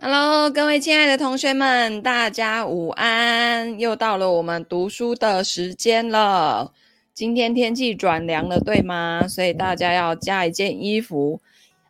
Hello，各位亲爱的同学们，大家午安！又到了我们读书的时间了。今天天气转凉了，对吗？所以大家要加一件衣服。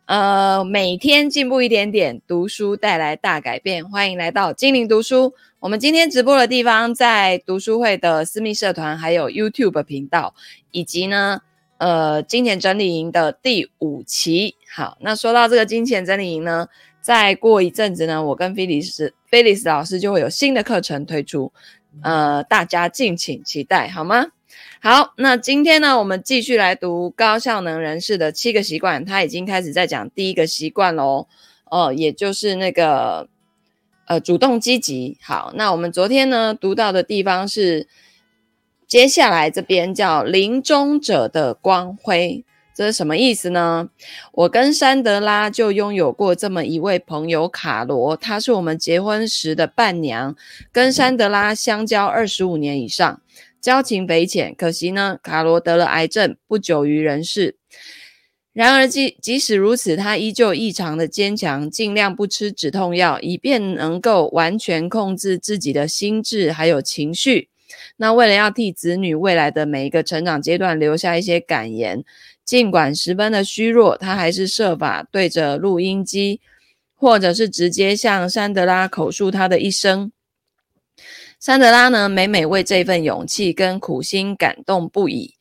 呃，每天进步一点点，读书带来大改变。欢迎来到精灵读书。我们今天直播的地方在读书会的私密社团，还有 YouTube 频道，以及呢，呃，金钱整理营的第五期。好，那说到这个金钱整理营呢，再过一阵子呢，我跟菲利斯菲利斯老师就会有新的课程推出，呃，大家敬请期待，好吗？好，那今天呢，我们继续来读高效能人士的七个习惯，他已经开始在讲第一个习惯喽，哦、呃，也就是那个呃，主动积极。好，那我们昨天呢读到的地方是，接下来这边叫临终者的光辉。这是什么意思呢？我跟珊德拉就拥有过这么一位朋友卡罗，她是我们结婚时的伴娘，跟珊德拉相交二十五年以上，交情匪浅。可惜呢，卡罗得了癌症，不久于人世。然而即即使如此，她依旧异常的坚强，尽量不吃止痛药，以便能够完全控制自己的心智还有情绪。那为了要替子女未来的每一个成长阶段留下一些感言。尽管十分的虚弱，他还是设法对着录音机，或者是直接向山德拉口述他的一生。山德拉呢，每每为这份勇气跟苦心感动不已。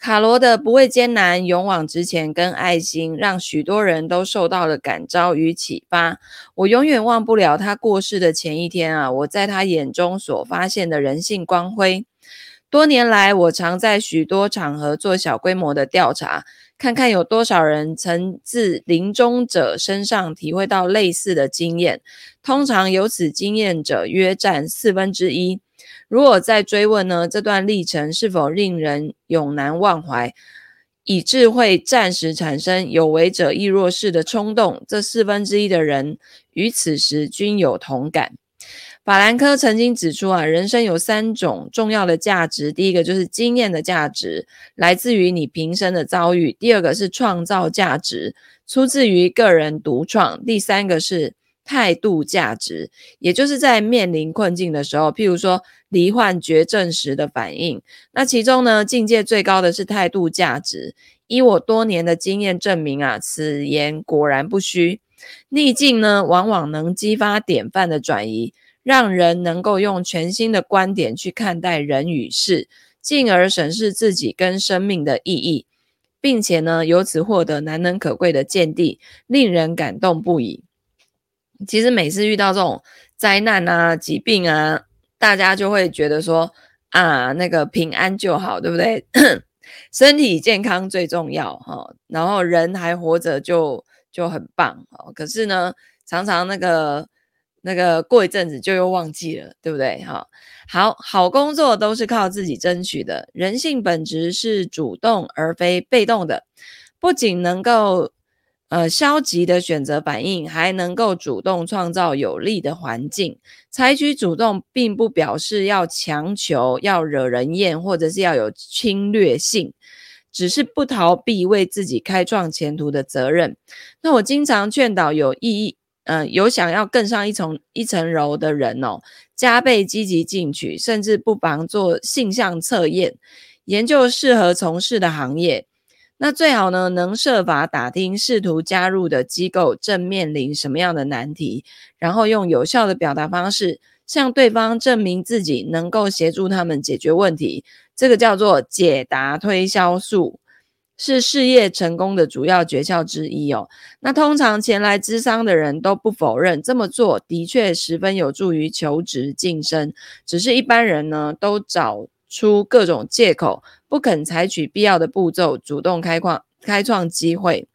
卡罗的不畏艰难、勇往直前跟爱心，让许多人都受到了感召与启发。我永远忘不了他过世的前一天啊，我在他眼中所发现的人性光辉。多年来，我常在许多场合做小规模的调查，看看有多少人曾自临终者身上体会到类似的经验。通常有此经验者约占四分之一。如果再追问呢，这段历程是否令人永难忘怀，以致会暂时产生有为者亦若是的冲动？这四分之一的人于此时均有同感。法兰克曾经指出啊，人生有三种重要的价值，第一个就是经验的价值，来自于你平生的遭遇；第二个是创造价值，出自于个人独创；第三个是态度价值，也就是在面临困境的时候，譬如说罹患绝症时的反应。那其中呢，境界最高的是态度价值。依我多年的经验证明啊，此言果然不虚。逆境呢，往往能激发典范的转移。让人能够用全新的观点去看待人与事，进而审视自己跟生命的意义，并且呢，由此获得难能可贵的见地，令人感动不已。其实每次遇到这种灾难啊、疾病啊，大家就会觉得说啊，那个平安就好，对不对？身体健康最重要哈，然后人还活着就就很棒。可是呢，常常那个。那个过一阵子就又忘记了，对不对？哈，好好工作都是靠自己争取的。人性本质是主动而非被动的，不仅能够呃消极的选择反应，还能够主动创造有利的环境。采取主动，并不表示要强求、要惹人厌，或者是要有侵略性，只是不逃避为自己开创前途的责任。那我经常劝导有意义。嗯、有想要更上一层一层楼的人哦，加倍积极进取，甚至不妨做性向测验，研究适合从事的行业。那最好呢，能设法打听试图加入的机构正面临什么样的难题，然后用有效的表达方式向对方证明自己能够协助他们解决问题。这个叫做解答推销术。是事业成功的主要诀窍之一哦。那通常前来咨商的人都不否认这么做的确十分有助于求职晋升，只是一般人呢都找出各种借口，不肯采取必要的步骤，主动开创开创机会。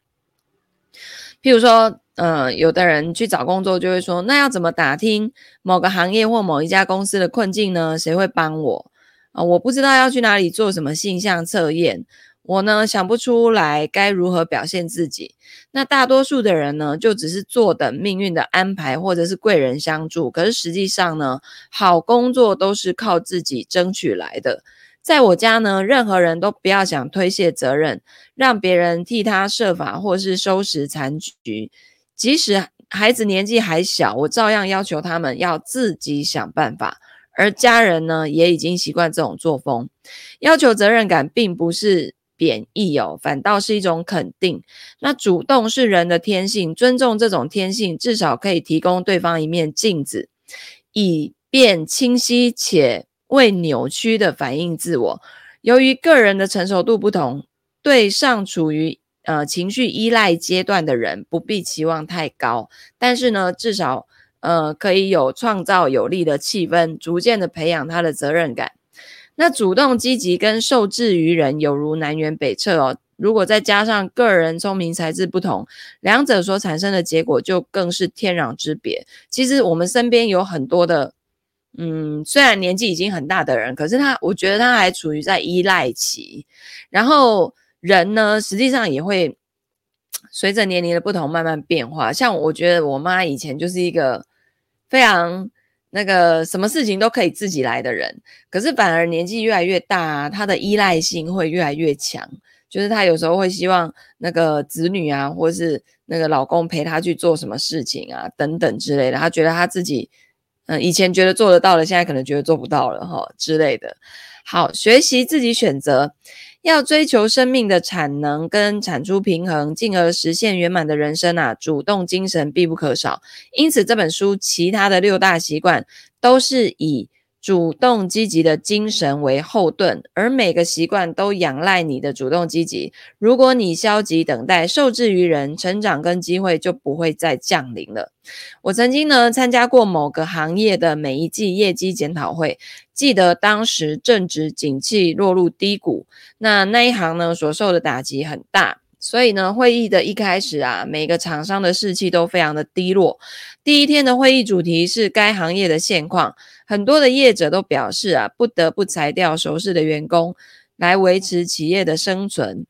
譬如说，呃，有的人去找工作就会说，那要怎么打听某个行业或某一家公司的困境呢？谁会帮我啊？我不知道要去哪里做什么性向测验。我呢，想不出来该如何表现自己。那大多数的人呢，就只是坐等命运的安排，或者是贵人相助。可是实际上呢，好工作都是靠自己争取来的。在我家呢，任何人都不要想推卸责任，让别人替他设法或是收拾残局。即使孩子年纪还小，我照样要求他们要自己想办法，而家人呢，也已经习惯这种作风。要求责任感并不是贬义哦，反倒是一种肯定。那主动是人的天性，尊重这种天性，至少可以提供对方一面镜子，以便清晰且未扭曲的反映自我。由于个人的成熟度不同，对尚处于呃情绪依赖阶段的人，不必期望太高。但是呢，至少呃可以有创造有利的气氛，逐渐的培养他的责任感。那主动积极跟受制于人有如南辕北辙哦。如果再加上个人聪明才智不同，两者所产生的结果就更是天壤之别。其实我们身边有很多的，嗯，虽然年纪已经很大的人，可是他，我觉得他还处于在依赖期。然后人呢，实际上也会随着年龄的不同慢慢变化。像我觉得我妈以前就是一个非常。那个什么事情都可以自己来的人，可是反而年纪越来越大，她的依赖性会越来越强。就是她有时候会希望那个子女啊，或是那个老公陪她去做什么事情啊，等等之类的。她觉得她自己，嗯，以前觉得做得到的，现在可能觉得做不到了哈之类的。好，学习自己选择。要追求生命的产能跟产出平衡，进而实现圆满的人生啊，主动精神必不可少。因此，这本书其他的六大习惯都是以主动积极的精神为后盾，而每个习惯都仰赖你的主动积极。如果你消极等待，受制于人，成长跟机会就不会再降临了。我曾经呢参加过某个行业的每一季业绩检讨会。记得当时正值景气落入低谷，那那一行呢所受的打击很大，所以呢会议的一开始啊，每个厂商的士气都非常的低落。第一天的会议主题是该行业的现况，很多的业者都表示啊，不得不裁掉熟识的员工来维持企业的生存。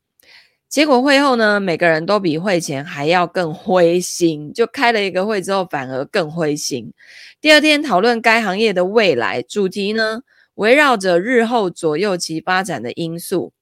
结果会后呢，每个人都比会前还要更灰心，就开了一个会之后反而更灰心。第二天讨论该行业的未来主题呢，围绕着日后左右其发展的因素。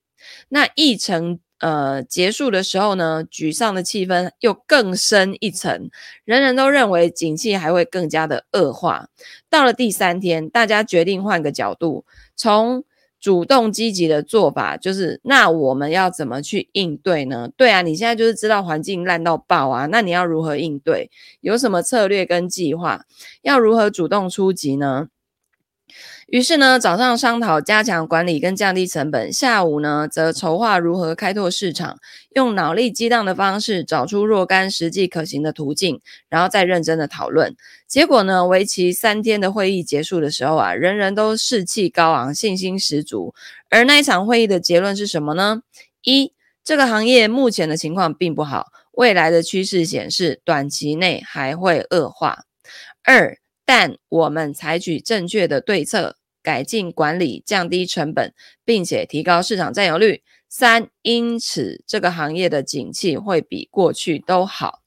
那议程呃结束的时候呢，沮丧的气氛又更深一层，人人都认为景气还会更加的恶化。到了第三天，大家决定换个角度，从主动积极的做法就是，那我们要怎么去应对呢？对啊，你现在就是知道环境烂到爆啊，那你要如何应对？有什么策略跟计划？要如何主动出击呢？于是呢，早上商讨加强管理跟降低成本，下午呢则筹划如何开拓市场，用脑力激荡的方式找出若干实际可行的途径，然后再认真的讨论。结果呢，为期三天的会议结束的时候啊，人人都士气高昂，信心十足。而那一场会议的结论是什么呢？一，这个行业目前的情况并不好，未来的趋势显示短期内还会恶化。二。但我们采取正确的对策，改进管理，降低成本，并且提高市场占有率。三，因此这个行业的景气会比过去都好。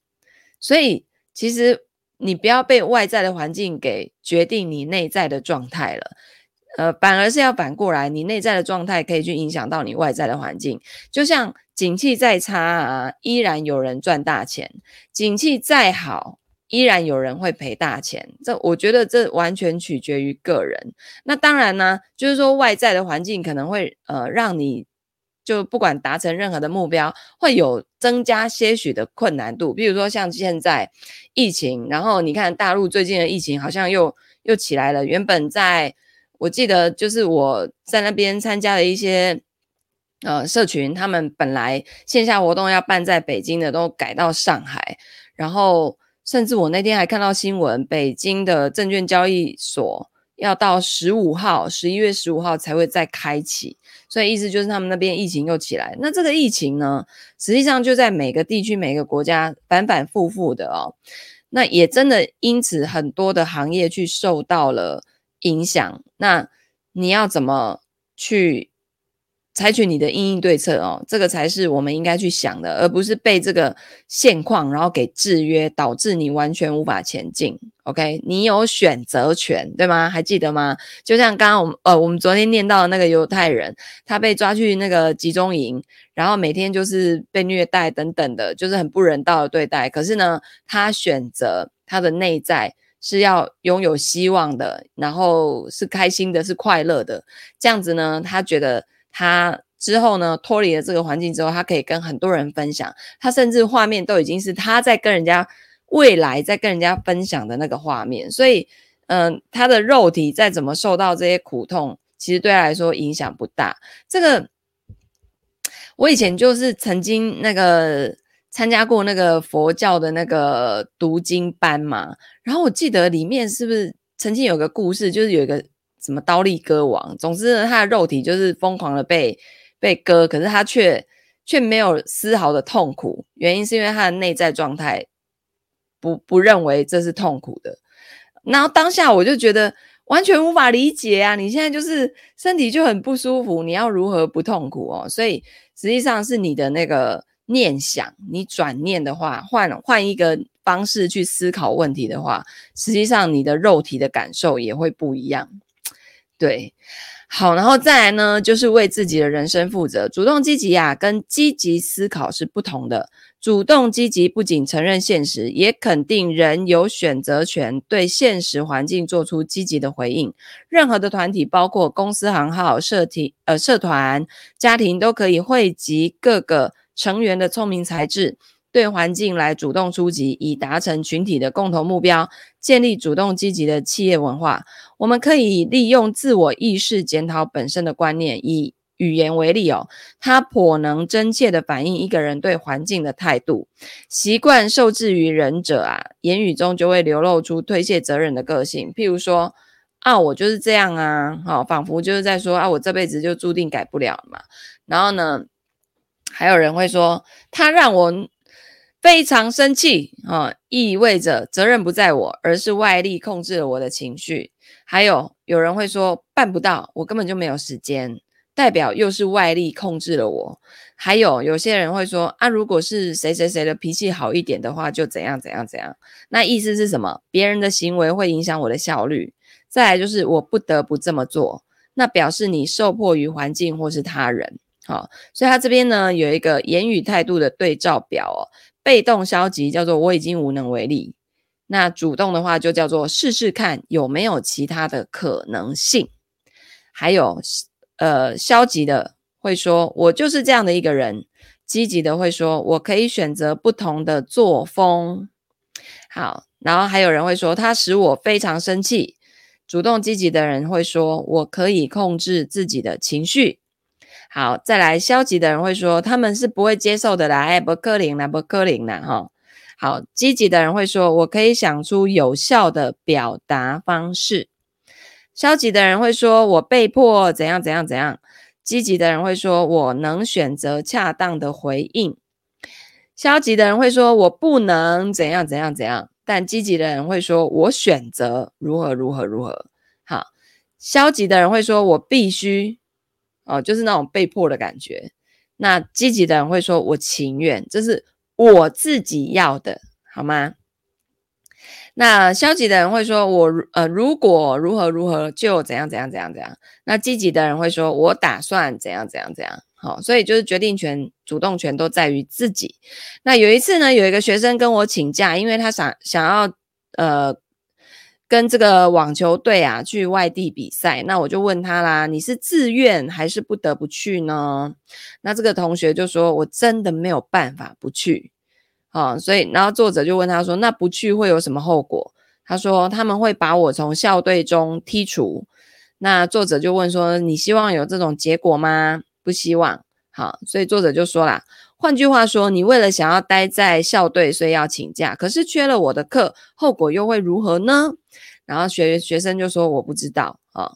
所以，其实你不要被外在的环境给决定你内在的状态了，呃，反而是要反过来，你内在的状态可以去影响到你外在的环境。就像景气再差啊，依然有人赚大钱；景气再好。依然有人会赔大钱，这我觉得这完全取决于个人。那当然呢，就是说外在的环境可能会呃让你就不管达成任何的目标，会有增加些许的困难度。比如说像现在疫情，然后你看大陆最近的疫情好像又又起来了。原本在我记得就是我在那边参加的一些呃社群，他们本来线下活动要办在北京的，都改到上海，然后。甚至我那天还看到新闻，北京的证券交易所要到十五号，十一月十五号才会再开启，所以意思就是他们那边疫情又起来。那这个疫情呢，实际上就在每个地区、每个国家反反复复的哦。那也真的因此很多的行业去受到了影响。那你要怎么去？采取你的因应对策哦，这个才是我们应该去想的，而不是被这个现况然后给制约，导致你完全无法前进。OK，你有选择权，对吗？还记得吗？就像刚刚我们呃，我们昨天念到的那个犹太人，他被抓去那个集中营，然后每天就是被虐待等等的，就是很不人道的对待。可是呢，他选择他的内在是要拥有希望的，然后是开心的，是快乐的。这样子呢，他觉得他之后呢，脱离了这个环境之后，他可以跟很多人分享。他甚至画面都已经是他在跟人家。未来在跟人家分享的那个画面，所以，嗯、他的肉体再怎么受到这些苦痛，其实对他来说影响不大。这个，我以前就是曾经那个参加过那个佛教的那个读经班嘛，然后我记得里面是不是曾经有个故事，就是有一个什么刀立割王，总之呢，他的肉体就是疯狂的被被割，可是他却却没有丝毫的痛苦，原因是因为他的内在状态。不不认为这是痛苦的，然后当下我就觉得完全无法理解啊！你现在就是身体就很不舒服，你要如何不痛苦哦？所以实际上是你的那个念想，你转念的话，换换一个方式去思考问题的话，实际上你的肉体的感受也会不一样。对，好，然后再来呢，就是为自己的人生负责，主动积极啊，跟积极思考是不同的。主动积极不仅承认现实，也肯定人有选择权，对现实环境做出积极的回应。任何的团体，包括公司行号、社体、呃社团、家庭，都可以汇集各个成员的聪明才智，对环境来主动出击，以达成群体的共同目标，建立主动积极的企业文化。我们可以利用自我意识检讨本身的观念，以语言为例哦，它颇能真切地反映一个人对环境的态度。习惯受制于人者啊，言语中就会流露出推卸责任的个性。譬如说啊，我就是这样啊，好、哦，仿佛就是在说啊，我这辈子就注定改不了嘛。然后呢，还有人会说，他让我非常生气啊、意味着责任不在我，而是外力控制了我的情绪。还有有人会说，办不到，我根本就没有时间。代表又是外力控制了我，还有有些人会说啊，如果是谁谁谁的脾气好一点的话，就怎样怎样怎样。那意思是什么？别人的行为会影响我的效率。再来就是我不得不这么做，那表示你受迫于环境或是他人。好，所以他这边呢有一个言语态度的对照表哦。被动消极叫做我已经无能为力，那主动的话就叫做试试看有没有其他的可能性，还有。呃，消极的会说，我就是这样的一个人；积极的会说，我可以选择不同的作风。好，然后还有人会说，他使我非常生气。主动积极的人会说，我可以控制自己的情绪。好，再来，消极的人会说，他们是不会接受的啦，哎，不可能啦，不可能啦，哈。好，积极的人会说，我可以想出有效的表达方式。消极的人会说：“我被迫怎样怎样怎样。”积极的人会说：“我能选择恰当的回应。”消极的人会说：“我不能怎样怎样怎样。”但积极的人会说：“我选择如何如何如何。”好，消极的人会说：“我必须。”哦，就是那种被迫的感觉。那积极的人会说：“我情愿，这是我自己要的，好吗？”那消极的人会说：“我呃，如果如何如何，就怎样怎样怎样怎样。”那积极的人会说：“我打算怎样怎样怎样。”好，所以就是决定权、主动权都在于自己。那有一次呢，有一个学生跟我请假，因为他想想要呃跟这个网球队啊去外地比赛。那我就问他啦：“你是自愿还是不得不去呢？”那这个同学就说：“我真的没有办法不去。”啊、所以然后作者就问他说：“那不去会有什么后果？”他说：“他们会把我从校队中剔除。”那作者就问说：“你希望有这种结果吗？”不希望。好，所以作者就说啦：“换句话说，你为了想要待在校队，所以要请假，可是缺了我的课，后果又会如何呢？”然后学学生就说：“我不知道。”啊，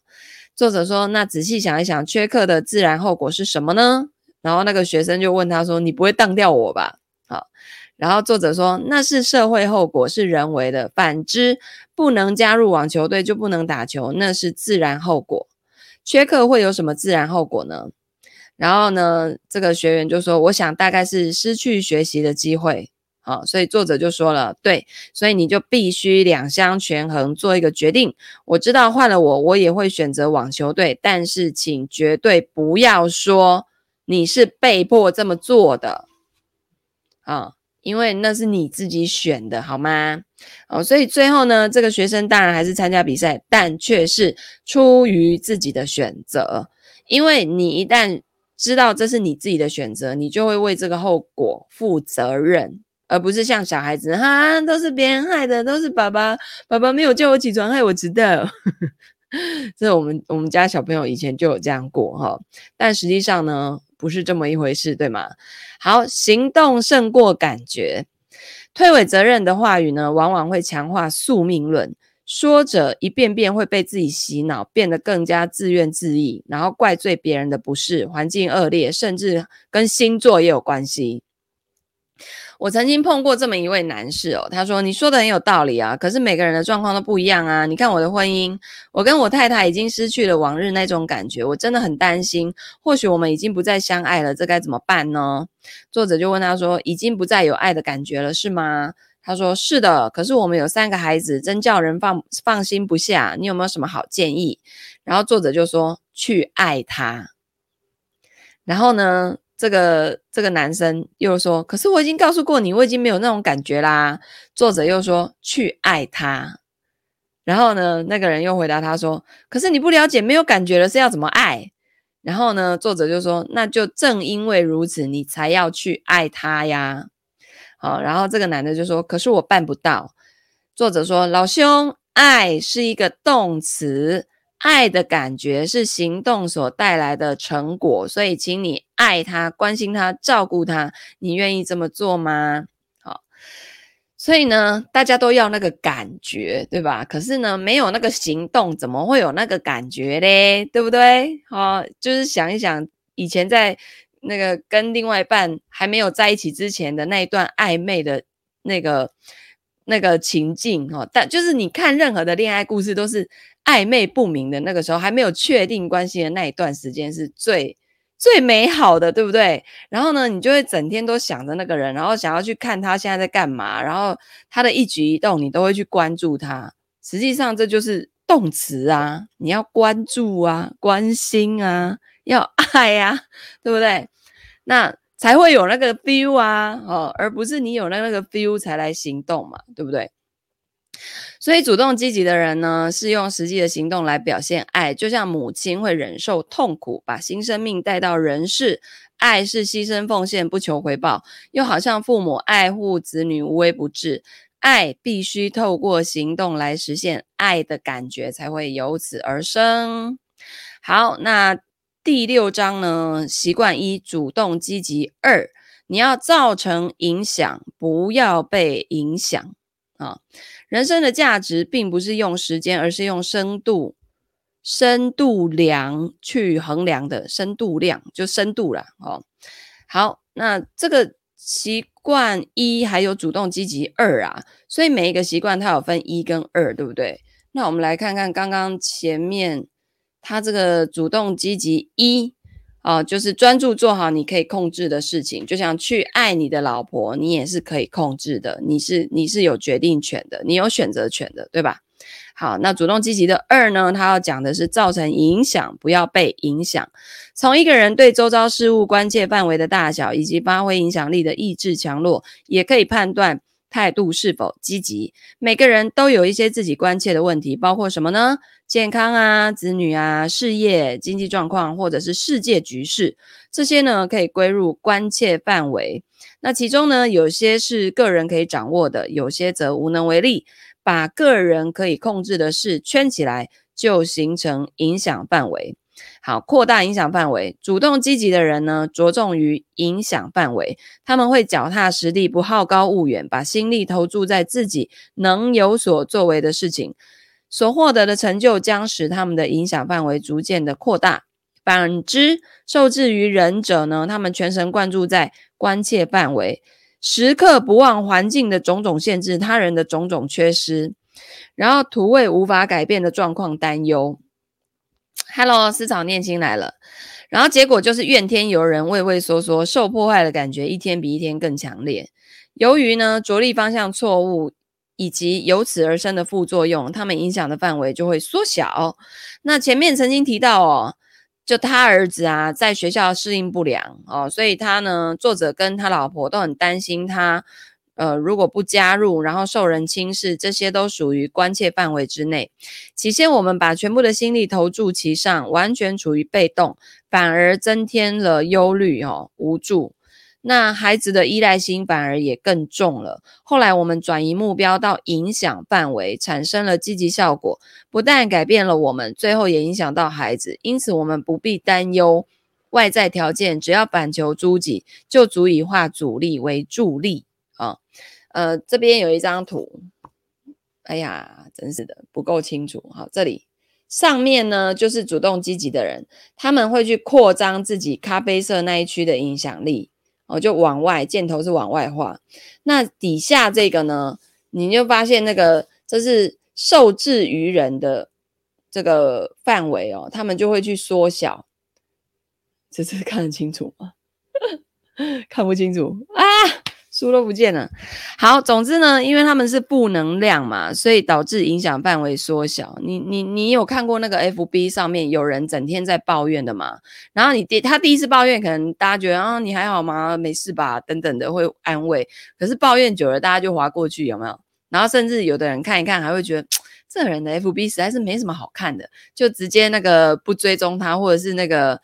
作者说：“那仔细想一想，缺课的自然后果是什么呢？”然后那个学生就问他说：“你不会当掉我吧？”好。然后作者说，那是社会后果，是人为的。反之，不能加入网球队就不能打球，那是自然后果。缺课会有什么自然后果呢？然后呢，这个学员就说，我想大概是失去学习的机会。好，所以作者就说了，对，所以你就必须两相权衡，做一个决定。我知道换了我，我也会选择网球队，但是请绝对不要说你是被迫这么做的，啊，因为那是你自己选的，好吗？哦，所以最后呢，这个学生当然还是参加比赛，但却是出于自己的选择，因为你一旦知道这是你自己的选择，你就会为这个后果负责任。而不是像小孩子哈，都是别人害的，都是爸爸，爸爸没有叫我起床，害我迟到。这我们我们家小朋友以前就有这样过哈，但实际上呢，不是这么一回事，对吗？好，行动胜过感觉，推诿责任的话语呢，往往会强化宿命论，说着一遍遍会被自己洗脑，变得更加自怨自艾，然后怪罪别人的不是，环境恶劣，甚至跟星座也有关系。我曾经碰过这么一位男士哦，他说：“你说的很有道理啊，可是每个人的状况都不一样啊。你看我的婚姻，我跟我太太已经失去了往日那种感觉，我真的很担心，或许我们已经不再相爱了，这该怎么办呢？”作者就问他说：“已经不再有爱的感觉了，是吗？”他说：“是的，可是我们有三个孩子，真叫人放放心不下。你有没有什么好建议？”然后作者就说：“去爱他。”然后呢？这个这个男生又说：“可是我已经告诉过你，我已经没有那种感觉啦。”作者又说：“去爱他。”然后呢，那个人又回答他说：“可是你不了解，没有感觉了，是要怎么爱？”然后呢，作者就说：“那就正因为如此，你才要去爱他呀。”好，然后这个男的就说：“可是我办不到。”作者说：“老兄，爱是一个动词。”爱的感觉是行动所带来的成果，所以请你爱他、关心他、照顾他。你愿意这么做吗？好，所以呢，大家都要那个感觉，对吧？可是呢，没有那个行动，怎么会有那个感觉嘞？对不对？好，就是想一想，以前在那个跟另外一半还没有在一起之前的那一段暧昧的那个那个情境哦，但就是你看任何的恋爱故事都是。暧昧不明的那个时候，还没有确定关系的那一段时间是最最美好的，对不对？然后呢，你就会整天都想着那个人，然后想要去看他现在在干嘛，然后他的一举一动你都会去关注他。实际上这就是动词啊，你要关注啊，关心啊，要爱啊，对不对？那才会有那个 feel 啊，哦，而不是你有那个 feel 才来行动嘛，对不对？所以，主动积极的人呢，是用实际的行动来表现爱，就像母亲会忍受痛苦，把新生命带到人世。爱是牺牲奉献，不求回报，又好像父母爱护子女，无微不至。爱必须透过行动来实现，爱的感觉才会由此而生。好，那第六章呢？习惯一：主动积极；二，你要造成影响，不要被影响啊。人生的价值并不是用时间，而是用深度、深度量去衡量的。深度量就深度了哦。好，那这个习惯一还有主动积极二啊，所以每一个习惯它有分一跟二，对不对？那我们来看看刚刚前面他这个主动积极一。啊，就是专注做好你可以控制的事情，就像去爱你的老婆，你也是可以控制的，你是你是有决定权的，你有选择权的，对吧？好，那主动积极的二呢，他要讲的是造成影响，不要被影响。从一个人对周遭事物关切范围的大小，以及发挥影响力的意志强弱，也可以判断态度是否积极。每个人都有一些自己关切的问题，包括什么呢？健康啊，子女啊，事业、经济状况，或者是世界局势，这些呢可以归入关切范围。那其中呢，有些是个人可以掌握的，有些则无能为力。把个人可以控制的事圈起来，就形成影响范围。好，扩大影响范围。主动积极的人呢，着重于影响范围，他们会脚踏实地，不好高骛远，把心力投注在自己能有所作为的事情。所获得的成就将使他们的影响范围逐渐的扩大。反之，受制于人者呢，他们全神贯注在关切范围，时刻不忘环境的种种限制、他人的种种缺失，然后徒为无法改变的状况担忧。Hello，思草念青来了。然后结果就是怨天尤人、畏畏缩缩、受破坏的感觉一天比一天更强烈。由于呢着力方向错误，以及由此而生的副作用，他们影响的范围就会缩小。那前面曾经提到哦，就他儿子啊，在学校适应不良哦，所以他呢，作者跟他老婆都很担心他。呃，如果不加入，然后受人轻视，这些都属于关切范围之内。起先我们把全部的心力投注其上，完全处于被动，反而增添了忧虑哦，无助。那孩子的依赖心反而也更重了。后来我们转移目标到影响范围，产生了积极效果，不但改变了我们，最后也影响到孩子。因此，我们不必担忧外在条件，只要反求诸己，就足以化阻力为助力。呃，这边有一张图，哎呀，真是的，不够清楚。好，这里上面呢，就是主动积极的人，他们会去扩张自己咖啡色那一区的影响力，哦，就往外，箭头是往外画。那底下这个呢，你就发现那个这是受制于人的这个范围哦，他们就会去缩小。这是看得清楚吗？看不清楚啊！书都不见了。好，总之呢，因为他们是负能量嘛，所以导致影响范围缩小。你你你有看过那个 FB 上面有人整天在抱怨的吗？然后你第他第一次抱怨，可能大家觉得啊，你还好吗？没事吧？等等的会安慰。可是抱怨久了，大家就划过去，有没有？然后甚至有的人看一看，还会觉得这人的 FB 实在是没什么好看的，就直接那个不追踪他，或者是那个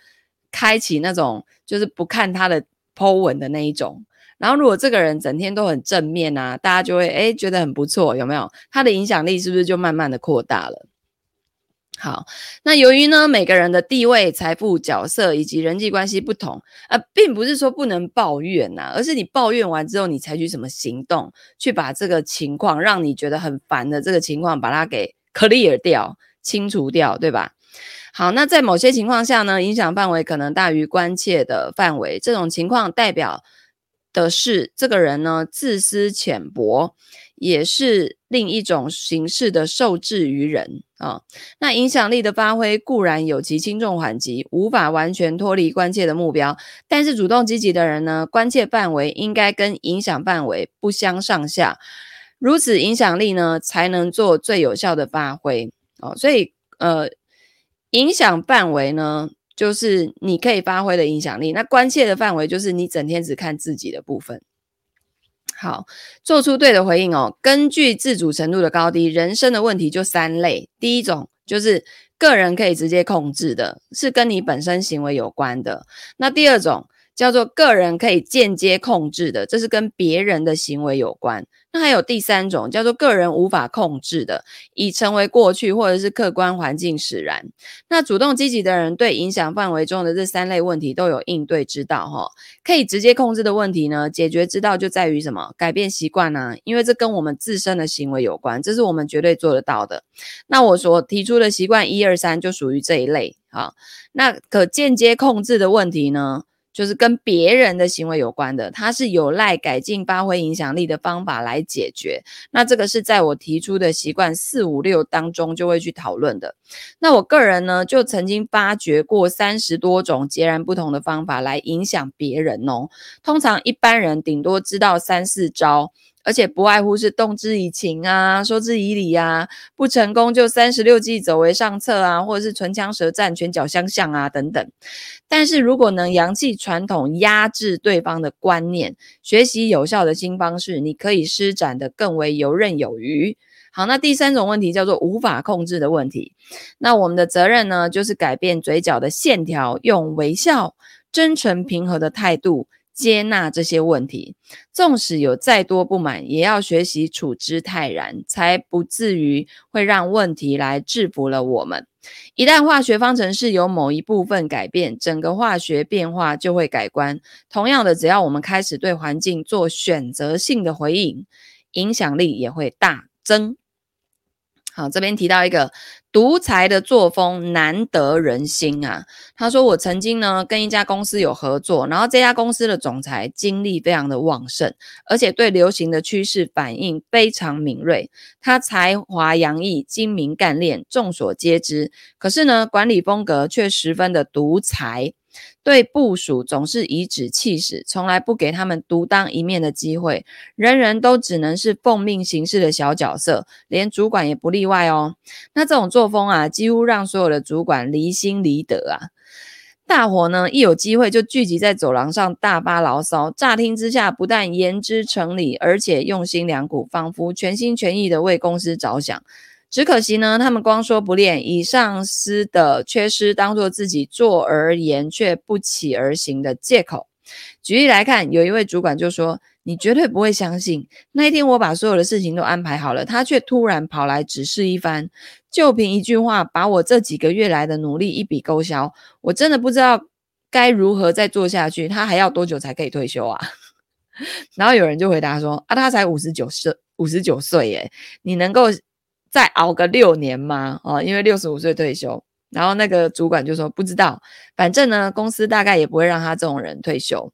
开启那种就是不看他的 po 文的那一种。然后，如果这个人整天都很正面啊，大家就会诶觉得很不错，有没有？他的影响力是不是就慢慢的扩大了？好，那由于呢，每个人的地位、财富、角色以及人际关系不同，呃，并不是说不能抱怨呐，而是你抱怨完之后，你采取什么行动去把这个情况让你觉得很烦的这个情况，把它给 clear 掉、清除掉，对吧？好，那在某些情况下呢，影响范围可能大于关切的范围，这种情况代表。的是这个人呢，自私浅薄，也是另一种形式的受制于人啊。那影响力的发挥固然有其轻重缓急，无法完全脱离关切的目标。但是主动积极的人呢，关切范围应该跟影响范围不相上下，如此影响力呢，才能做最有效的发挥哦。所以呃，影响范围呢。就是你可以发挥的影响力，那关切的范围就是你整天只看自己的部分。好，做出对的回应哦。根据自主程度的高低，人生的问题就三类。第一种就是个人可以直接控制的，是跟你本身行为有关的。那第二种叫做个人可以间接控制的，这是跟别人的行为有关。那还有第三种叫做个人无法控制的，已成为过去或者是客观环境使然。那主动积极的人对影响范围中的这三类问题都有应对之道哈。可以直接控制的问题呢，解决之道就在于什么？改变习惯呢？因为这跟我们自身的行为有关，这是我们绝对做得到的。那我所提出的习惯一二三就属于这一类啊。那可间接控制的问题呢？就是跟别人的行为有关的，它是有赖改进发挥影响力的方法来解决。那这个是在我提出的习惯四五六当中就会去讨论的。那我个人呢，就曾经发掘过三十多种截然不同的方法来影响别人哦。通常一般人顶多知道三四招。而且不外乎是动之以情啊，说之以理啊，不成功就三十六计，走为上策啊，或者是唇枪舌战、拳脚相向啊等等。但是如果能扬弃传统压制对方的观念，学习有效的新方式，你可以施展得更为游刃有余。好，那第三种问题叫做无法控制的问题。那我们的责任呢，就是改变嘴角的线条，用微笑、真诚、平和的态度。接纳这些问题，纵使有再多不满，也要学习处之泰然，才不至于会让问题来制服了我们。一旦化学方程式有某一部分改变，整个化学变化就会改观。同样的，只要我们开始对环境做选择性的回应，影响力也会大增。好，这边提到一个独裁的作风难得人心啊。他说，我曾经呢跟一家公司有合作，然后这家公司的总裁精力非常的旺盛，而且对流行的趋势反应非常敏锐。他才华洋溢，精明干练，众所皆知。可是呢，管理风格却十分的独裁。对部属总是颐指气使，从来不给他们独当一面的机会，人人都只能是奉命行事的小角色，连主管也不例外哦。那这种作风啊，几乎让所有的主管离心离德啊。大伙呢，一有机会就聚集在走廊上大发牢骚，乍听之下不但言之成理，而且用心良苦，仿佛全心全意的为公司着想。只可惜呢，他们光说不练，以上司的缺失当做自己坐而言却不起而行的借口。举例来看，有一位主管就说：“你绝对不会相信，那一天我把所有的事情都安排好了，他却突然跑来指示一番。”就凭一句话，把我这几个月来的努力一笔勾销，我真的不知道该如何再做下去。他还要多久才可以退休啊？然后有人就回答说：“啊，他才五十九岁，五十九岁耶，你能够再熬个六年吗？哦，因为六十五岁退休。”然后那个主管就说：“不知道，反正呢，公司大概也不会让他这种人退休。”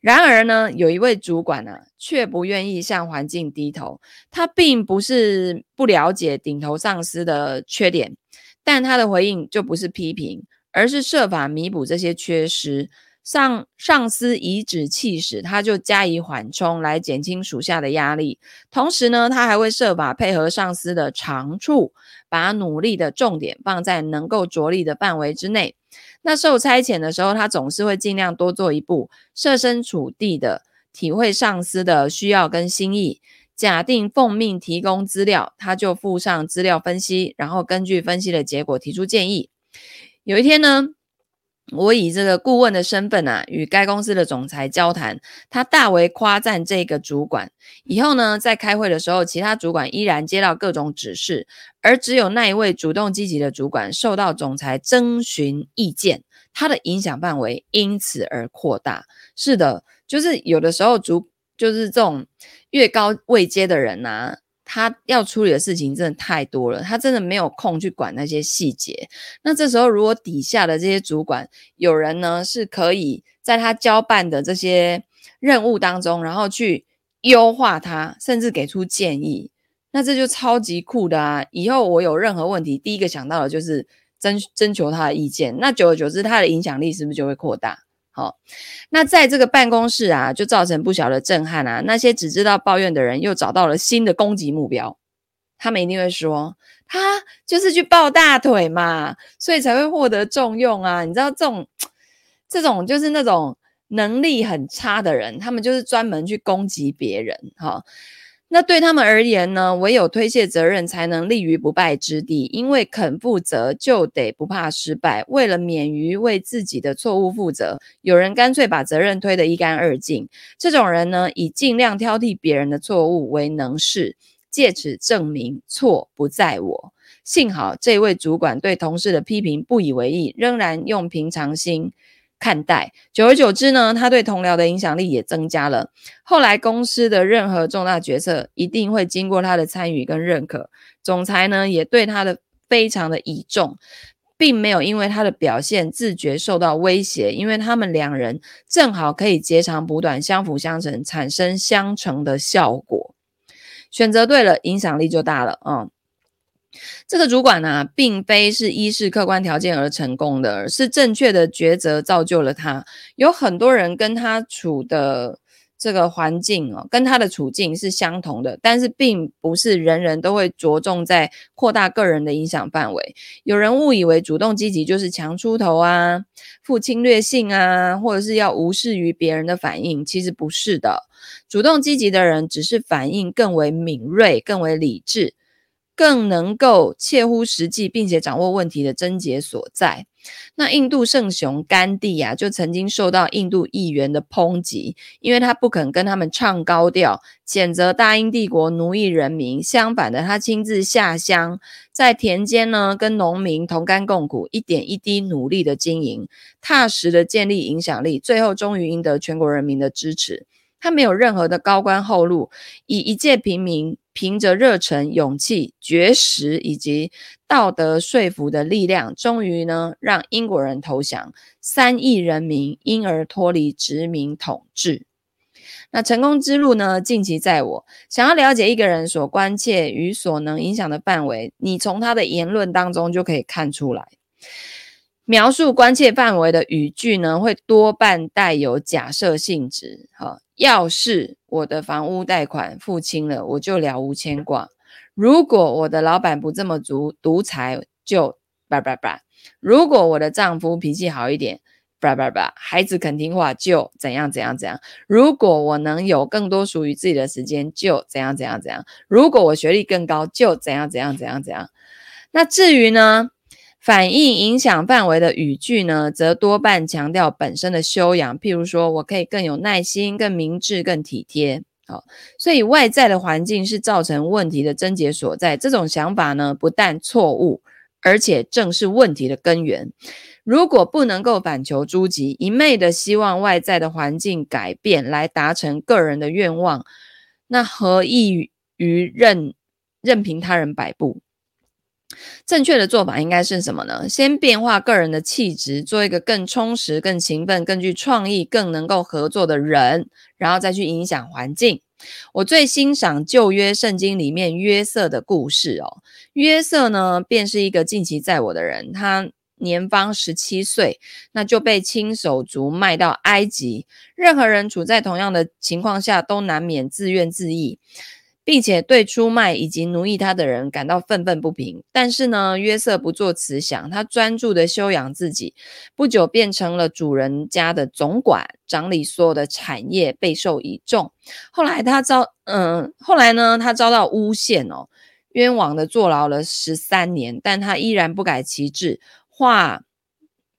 然而呢，有一位主管呢、啊，却不愿意向环境低头。他并不是不了解顶头上司的缺点，但他的回应就不是批评，而是设法弥补这些缺失。上上司颐指气使，他就加以缓冲，来减轻属下的压力。同时呢，他还会设法配合上司的长处，把努力的重点放在能够着力的范围之内。那受差遣的时候，他总是会尽量多做一步，设身处地的体会上司的需要跟心意。假定奉命提供资料，他就附上资料分析，然后根据分析的结果提出建议。有一天呢，我以这个顾问的身份啊，与该公司的总裁交谈，他大为夸赞这个主管。以后呢，在开会的时候，其他主管依然接到各种指示，而只有那一位主动积极的主管受到总裁征询意见，他的影响范围因此而扩大。是的，就是有的时候主就是这种越高位阶的人呐、啊。他要处理的事情真的太多了，他真的没有空去管那些细节。那这时候，如果底下的这些主管有人呢，是可以在他交办的这些任务当中，然后去优化他，甚至给出建议，那这就超级酷的啊！以后我有任何问题，第一个想到的就是征征求他的意见。那久而久之，他的影响力是不是就会扩大？好，那在这个办公室啊，就造成不小的震撼啊。那些只知道抱怨的人，又找到了新的攻击目标。他们一定会说，他就是去抱大腿嘛，所以才会获得重用啊。你知道这种，这种就是那种能力很差的人，他们就是专门去攻击别人，哈。那对他们而言呢，唯有推卸责任才能立于不败之地。因为肯负责，就得不怕失败。为了免于为自己的错误负责，有人干脆把责任推得一干二净。这种人呢，以尽量挑剔别人的错误为能事，借此证明错不在我。幸好这位主管对同事的批评不以为意，仍然用平常心看待，久而久之呢，他对同僚的影响力也增加了。后来公司的任何重大决策一定会经过他的参与跟认可。总裁呢也对他的非常的倚重，并没有因为他的表现自觉受到威胁，因为他们两人正好可以截长补短，相辅相成，产生相乘的效果。选择对了，影响力就大了啊。嗯这个主管呢、啊，并非是一是客观条件而成功的，而是正确的抉择造就了他。有很多人跟他处的这个环境哦，跟他的处境是相同的，但是并不是人人都会着重在扩大个人的影响范围。有人误以为主动积极就是强出头啊，富侵略性啊，或者是要无视于别人的反应，其实不是的。主动积极的人只是反应更为敏锐，更为理智。更能够切乎实际，并且掌握问题的症结所在。那印度圣雄甘地啊，就曾经受到印度议员的抨击，因为他不肯跟他们唱高调，谴责大英帝国奴役人民。相反的，他亲自下乡，在田间呢，跟农民同甘共苦，一点一滴努力的经营，踏实的建立影响力，最后终于赢得全国人民的支持。他没有任何的高官厚禄，以一介平民，凭着热忱、勇气、绝食以及道德说服的力量，终于呢让英国人投降，三亿人民因而脱离殖民统治。那成功之路呢，尽其在我。想要了解一个人所关切与所能影响的范围，你从他的言论当中就可以看出来。描述关切范围的语句呢，会多半带有假设性质。哈，要是我的房屋贷款付清了，我就了无牵挂；如果我的老板不这么独独裁，就叭叭叭；如果我的丈夫脾气好一点，叭叭叭；孩子肯听话，就怎样怎样怎样；如果我能有更多属于自己的时间，就怎样怎样怎样；如果我学历更高，就怎样怎样怎样怎样。那至于呢？反映影响范围的语句呢，则多半强调本身的修养，譬如说我可以更有耐心、更明智、更体贴。好，所以外在的环境是造成问题的症结所在。这种想法呢，不但错误，而且正是问题的根源。如果不能够反求诸己，一昧的希望外在的环境改变来达成个人的愿望，那何异于任任凭他人摆布？正确的做法应该是什么呢？先变化个人的气质，做一个更充实、更勤奋、更具创意、更能够合作的人，然后再去影响环境。我最欣赏旧约圣经里面约瑟的故事哦。约瑟呢，便是一个近期在我的人，他年方十七岁，那就被亲手族卖到埃及。任何人处在同样的情况下，都难免自怨自艾。并且对出卖以及奴役他的人感到愤愤不平，但是呢，约瑟不做慈祥，他专注的修养自己，不久变成了主人家的总管，掌理所有的产业，备受倚重。后来他遭，嗯，后来呢，他遭到诬陷哦，冤枉的坐牢了十三年，但他依然不改其志，化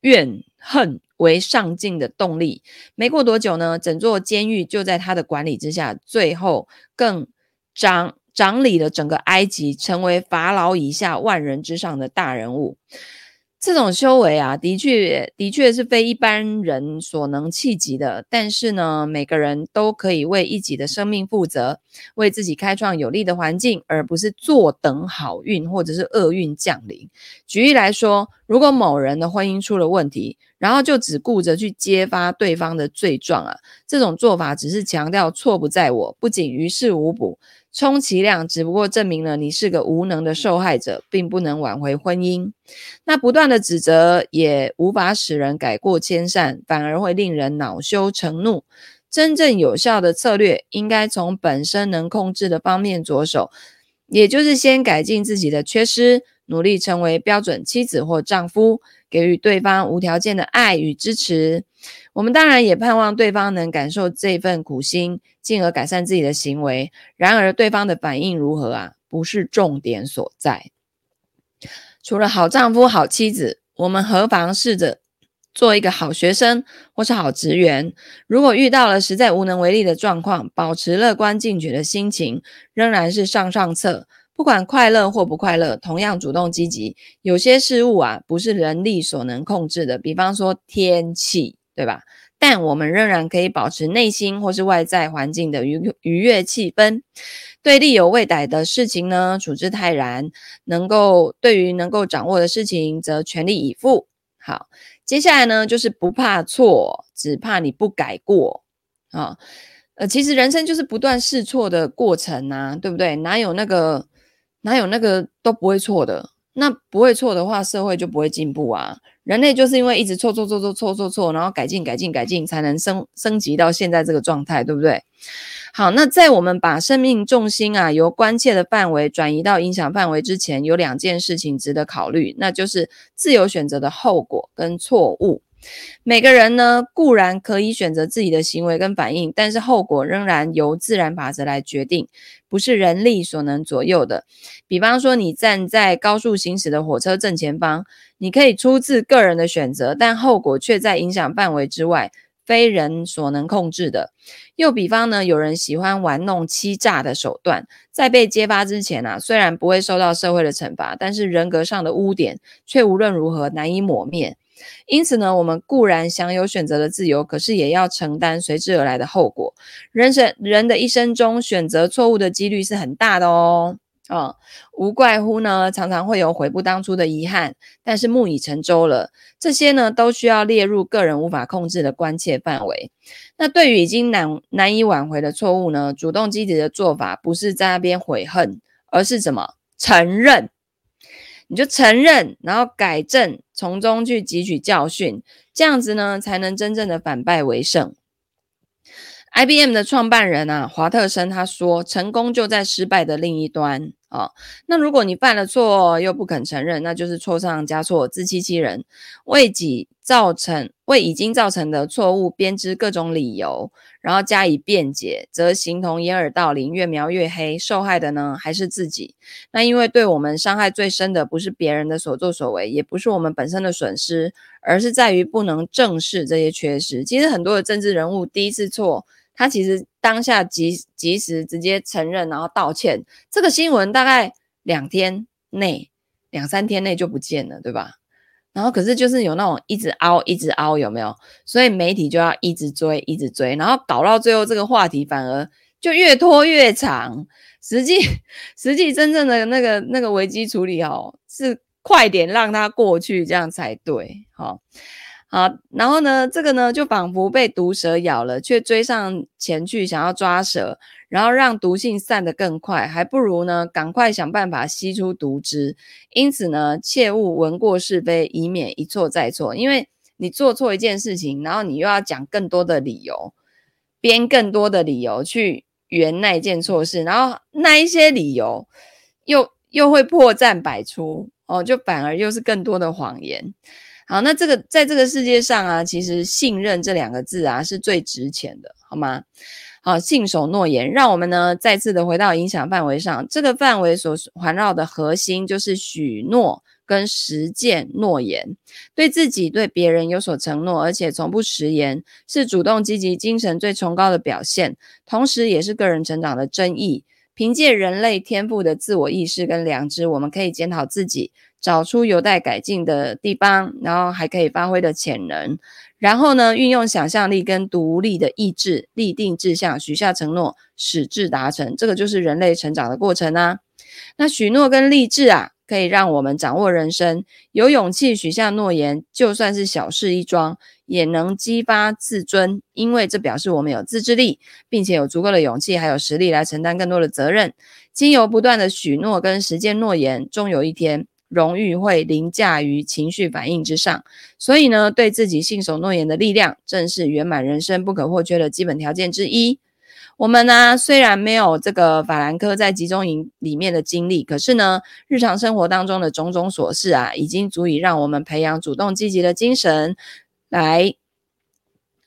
怨恨为上进的动力。没过多久呢，整座监狱就在他的管理之下，最后更。掌掌理了整个埃及，成为法老以下万人之上的大人物。这种修为啊，的确的确是非一般人所能企及的。但是呢，每个人都可以为一己的生命负责，为自己开创有利的环境，而不是坐等好运或者是厄运降临。举例来说，如果某人的婚姻出了问题，然后就只顾着去揭发对方的罪状啊，这种做法只是强调错不在我，不仅于事无补。充其量只不过证明了你是个无能的受害者，并不能挽回婚姻。那不断的指责也无法使人改过迁善，反而会令人恼羞成怒。真正有效的策略应该从本身能控制的方面着手，也就是先改进自己的缺失，努力成为标准妻子或丈夫，给予对方无条件的爱与支持。我们当然也盼望对方能感受这份苦心，进而改善自己的行为。然而，对方的反应如何啊，不是重点所在。除了好丈夫、好妻子，我们何妨试着做一个好学生或是好职员？如果遇到了实在无能为力的状况，保持乐观进取的心情，仍然是上上策。不管快乐或不快乐，同样主动积极。有些事物啊，不是人力所能控制的，比方说天气。对吧？但我们仍然可以保持内心或是外在环境的愉愉悦气氛。对力有未逮的事情呢，处之泰然；能够对于能够掌握的事情，则全力以赴。好，接下来呢，就是不怕错，只怕你不改过。啊，呃，其实人生就是不断试错的过程啊，对不对？哪有那个哪有那个都不会错的？那不会错的话，社会就不会进步啊。人类就是因为一直错错错错错错错，然后改进改进改进，才能升升级到现在这个状态，对不对？好，那在我们把生命重心啊由关切的范围转移到影响范围之前，有两件事情值得考虑，那就是自由选择的后果跟错误。每个人呢固然可以选择自己的行为跟反应，但是后果仍然由自然法则来决定，不是人力所能左右的。比方说，你站在高速行驶的火车正前方。你可以出自个人的选择，但后果却在影响范围之外，非人所能控制的。又比方呢，有人喜欢玩弄欺诈的手段，在被揭发之前啊，虽然不会受到社会的惩罚，但是人格上的污点却无论如何难以抹灭。因此呢，我们固然享有选择的自由，可是也要承担随之而来的后果。人生人的一生中，选择错误的几率是很大的哦。啊、无怪乎呢，常常会有悔不当初的遗憾，但是木已成舟了。这些呢，都需要列入个人无法控制的关切范围。那对于已经难难以挽回的错误呢，主动积极的做法，不是在那边悔恨，而是怎么承认？你就承认，然后改正，从中去汲取教训，这样子呢，才能真正的反败为胜。IBM 的创办人啊，华特森他说：“成功就在失败的另一端。”啊，那如果你犯了错又不肯承认，那就是错上加错，自欺欺人，为己造成为已经造成的错误编织各种理由，然后加以辩解，则形同掩耳盗铃，越描越黑。受害的呢，还是自己。那因为对我们伤害最深的，不是别人的所作所为，也不是我们本身的损失，而是在于不能正视这些缺失。其实很多的政治人物第一次错。他其实当下及及时直接承认，然后道歉，这个新闻大概两天内、两三天内就不见了，对吧？然后可是就是有那种一直凹、一直凹，有没有？所以媒体就要一直追、一直追，然后搞到最后，这个话题反而就越拖越长。实际实际真正的那个那个危机处理哦，是快点让它过去，这样才对，好。好，然后呢，这个呢，就仿佛被毒蛇咬了，却追上前去想要抓蛇，然后让毒性散得更快，还不如呢，赶快想办法吸出毒汁。因此呢，切勿闻过是非，以免一错再错。因为你做错一件事情，然后你又要讲更多的理由，编更多的理由去圆那一件错事，然后那一些理由又又会破绽百出哦，就反而又是更多的谎言。好，那这个在这个世界上啊，其实信任这两个字啊是最值钱的，好吗？好，信守诺言，让我们呢再次的回到影响范围上。这个范围所环绕的核心就是许诺跟实践诺言，对自己对别人有所承诺，而且从不食言，是主动积极精神最崇高的表现，同时也是个人成长的真义。凭借人类天赋的自我意识跟良知，我们可以检讨自己。找出有待改进的地方，然后还可以发挥的潜能，然后呢，运用想象力跟独立的意志，立定志向，许下承诺，矢志达成。这个就是人类成长的过程啊。那许诺跟立志啊，可以让我们掌握人生，有勇气许下诺言，就算是小事一桩，也能激发自尊，因为这表示我们有自制力，并且有足够的勇气还有实力来承担更多的责任。经由不断的许诺跟实践诺言，终有一天。荣誉会凌驾于情绪反应之上，所以呢，对自己信守诺言的力量，正是圆满人生不可或缺的基本条件之一。我们呢，虽然没有这个法兰克在集中营里面的经历，可是呢，日常生活当中的种种琐事啊，已经足以让我们培养主动积极的精神，来。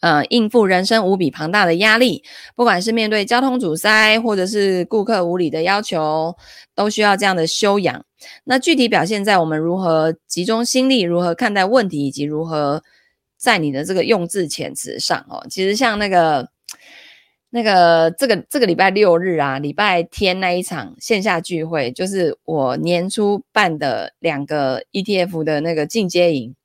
呃，应付人生无比庞大的压力，不管是面对交通阻塞，或者是顾客无理的要求，都需要这样的修养。那具体表现在我们如何集中心力，如何看待问题，以及如何在你的这个用字遣词上哦。其实像那个那个这个这个礼拜六日啊，礼拜天那一场线下聚会，就是我年初办的两个 ETF 的那个进阶营。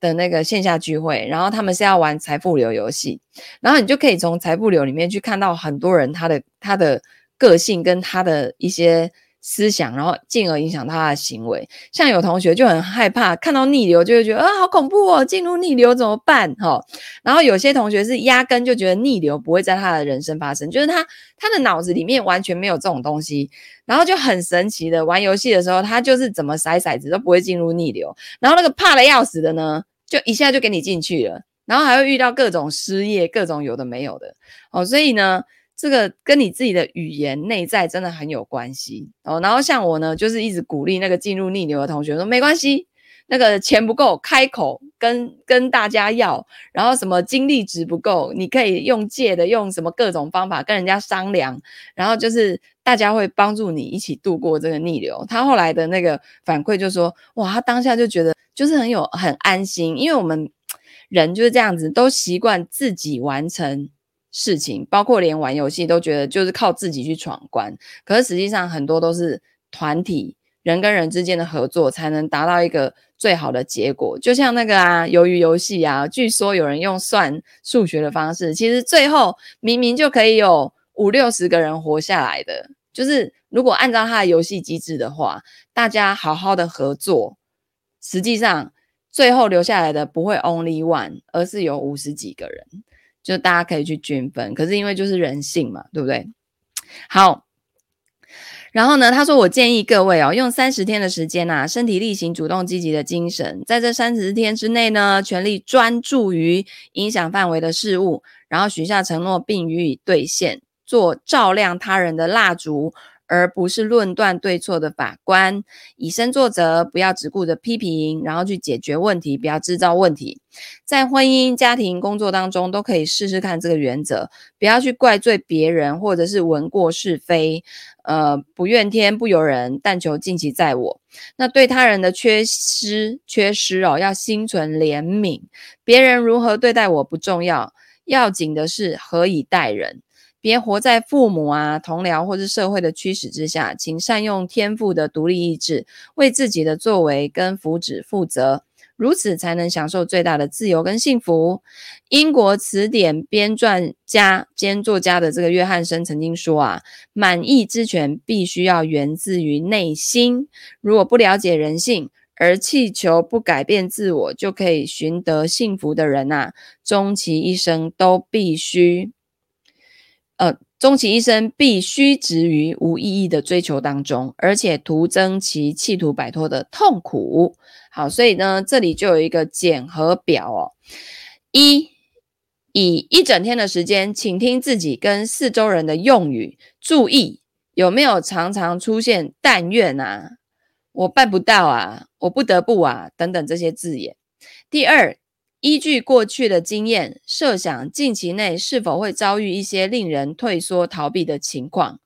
的那个线下聚会，然后他们是要玩财富流游戏，然后你就可以从财富流里面去看到很多人他的他的个性跟他的一些思想，然后进而影响他的行为。像有同学就很害怕看到逆流，就会觉得啊好恐怖哦，进入逆流怎么办？哈、然后有些同学是压根就觉得逆流不会在他的人生发生，就是他他的脑子里面完全没有这种东西，然后就很神奇的玩游戏的时候，他就是怎么骰骰子都不会进入逆流，然后那个怕的要死的呢？就一下就给你进去了，然后还会遇到各种失业，各种有的没有的哦，所以呢，这个跟你自己的语言内在真的很有关系哦。然后像我呢，就是一直鼓励那个进入逆流的同学说，没关系，那个钱不够，开口跟跟大家要，然后什么精力值不够，你可以用借的，用什么各种方法跟人家商量，然后就是大家会帮助你一起度过这个逆流。他后来的那个反馈就说，哇，他当下就觉得。就是很有很安心，因为我们人就是这样子，都习惯自己完成事情，包括连玩游戏都觉得就是靠自己去闯关。可是实际上很多都是团体人跟人之间的合作，才能达到一个最好的结果。就像那个啊，鱿鱼游戏啊，据说有人用算数学的方式，其实最后明明就可以有五六十个人活下来的。就是如果按照他的游戏机制的话，大家好好的合作。实际上，最后留下来的不会 only one，而是有五十几个人，就大家可以去均分。可是因为就是人性嘛，对不对？好，然后呢，他说：“我建议各位哦，用三十天的时间呐、啊，身体力行、主动积极的精神，在这三十天之内呢，全力专注于影响范围的事物，然后许下承诺并予以兑现，做照亮他人的蜡烛。”而不是论断对错的法官，以身作则，不要只顾着批评，然后去解决问题，不要制造问题。在婚姻、家庭、工作当中，都可以试试看这个原则，不要去怪罪别人，或者是闻过是非，呃，不怨天不尤人，但求尽其在我。那对他人的缺失、缺失哦，要心存怜悯。别人如何对待我不重要，要紧的是何以待人。别活在父母啊、同僚或是社会的驱使之下，请善用天赋的独立意志，为自己的作为跟福祉负责，如此才能享受最大的自由跟幸福。英国词典编撰家兼作家的这个约翰森曾经说啊，满意之泉必须要源自于内心。如果不了解人性，而祈求不改变自我就可以寻得幸福的人啊，终其一生都必须。呃，终其一生必须执于无意义的追求当中，而且徒增其企图摆脱的痛苦。好，所以呢，这里就有一个检核表哦。一，以一整天的时间，倾听自己跟四周人的用语，注意有没有常常出现“但愿啊”“我办不到啊”“我不得不啊”等等这些字眼。第二。依据过去的经验，设想近期内是否会遭遇一些令人退缩逃避的情况。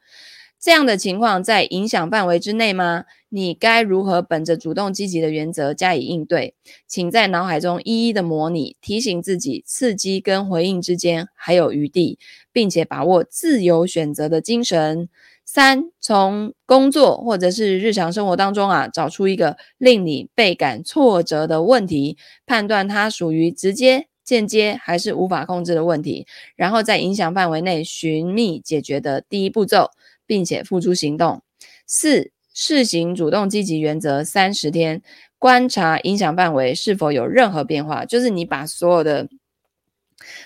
这样的情况在影响范围之内吗？你该如何本着主动积极的原则加以应对？请在脑海中一一的模拟，提醒自己刺激跟回应之间还有余地，并且把握自由选择的精神。三，从工作或者是日常生活当中啊，找出一个令你倍感挫折的问题，判断它属于直接、间接还是无法控制的问题，然后在影响范围内寻觅解决的第一步骤，并且付诸行动。四，试行主动积极原则三十天，观察影响范围是否有任何变化，就是你把所有的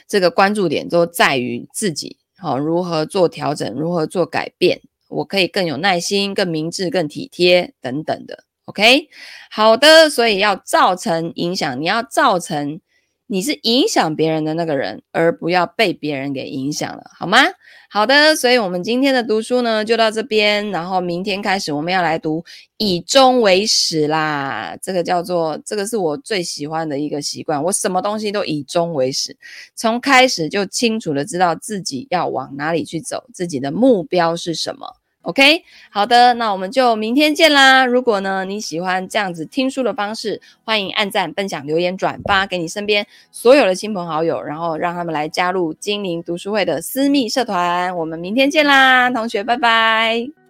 这个关注点都在于自己，好，如何做调整，如何做改变。我可以更有耐心、更明智、更体贴等等的，OK，好的，所以要造成影响，你要造成你是影响别人的那个人，而不要被别人给影响了，好吗？好的，所以我们今天的读书呢就到这边，然后明天开始我们要来读以终为始啦，这个叫做这个是我最喜欢的一个习惯，我什么东西都以终为始，从开始就清楚的知道自己要往哪里去走，自己的目标是什么。OK，好的，那我们就明天见啦。如果呢你喜欢这样子听书的方式，欢迎按赞、分享、留言、转发给你身边所有的亲朋好友，然后让他们来加入精灵读书会的私密社团。我们明天见啦，同学，拜拜。